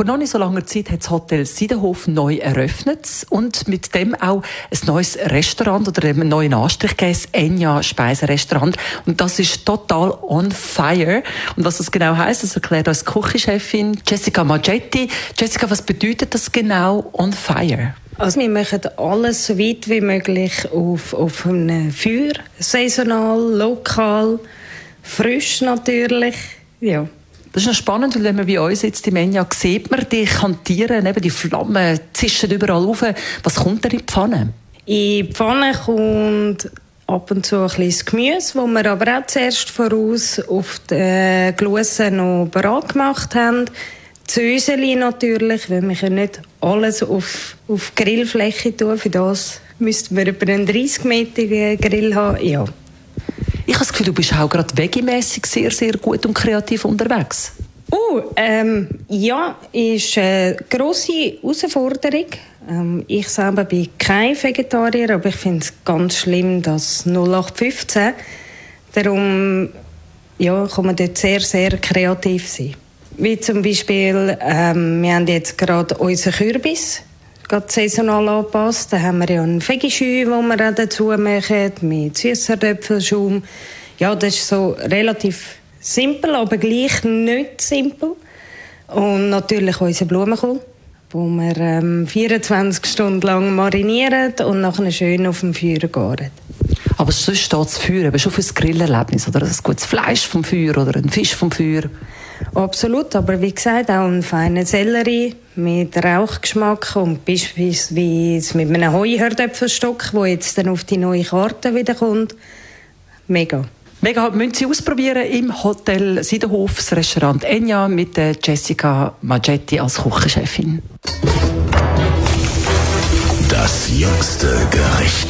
Vor noch nicht so langer Zeit hat das Hotel Siedenhof neu eröffnet und mit dem auch ein neues Restaurant oder einen neuen Anstrich gegeben, Enya Speiserestaurant. Und das ist total on fire. Und was das genau heißt, das erklärt uns die Küchenchefin Jessica Maggetti. Jessica, was bedeutet das genau on fire? Also wir machen alles so weit wie möglich auf, auf einem Feuer, saisonal, lokal, frisch natürlich, ja. Das ist noch spannend, weil wenn man bei uns jetzt im Menja sieht man die Kantieren, eben die Flammen zischen überall auf. Was kommt da in die Pfanne? In die Pfanne kommt ab und zu ein bisschen Gemüse, das wir aber auch zuerst voraus auf die Glusse noch bereit gemacht haben. Zöseli natürlich, weil wir können nicht alles auf, auf Grillfläche tun. Für das müssten wir über einen 30 Meter Grill haben. Ja. Ich habe das Gefühl, du bist auch gerade vegemässig sehr, sehr gut und kreativ unterwegs. Uh, ähm, ja, ist eine grosse Herausforderung. Ähm, ich selber bin kein Vegetarier, aber ich finde es ganz schlimm, dass 0815. Darum ja, kann man dort sehr, sehr kreativ sein. Wie zum Beispiel, ähm, wir haben jetzt gerade unseren Kürbis gerade saisonal angepasst. Da haben wir ja einen Fegischü, den wir auch dazu machen, mit Süßerdöpfelschaum. Ja, das ist so relativ simpel, aber gleich nicht simpel. Und natürlich unser Blumenkohl, wo wir ähm, 24 Stunden lang marinieren und nachher schön auf dem Feuer garen. Aber sonst steht das Feuer eben schon für das Grillerlebnis, oder? Ein gutes Fleisch vom Feuer oder ein Fisch vom Feuer. Absolut, aber wie gesagt, auch ein feiner Sellerie mit Rauchgeschmack und beispielsweise mit einem Heuherdöpfelstock, der jetzt dann auf die neue Karte wieder kommt. Mega. Mega, müssen Sie ausprobieren im Hotel Siedenhof, das Restaurant Enya mit Jessica Maggetti als Küchenchefin. Das jüngste Gericht.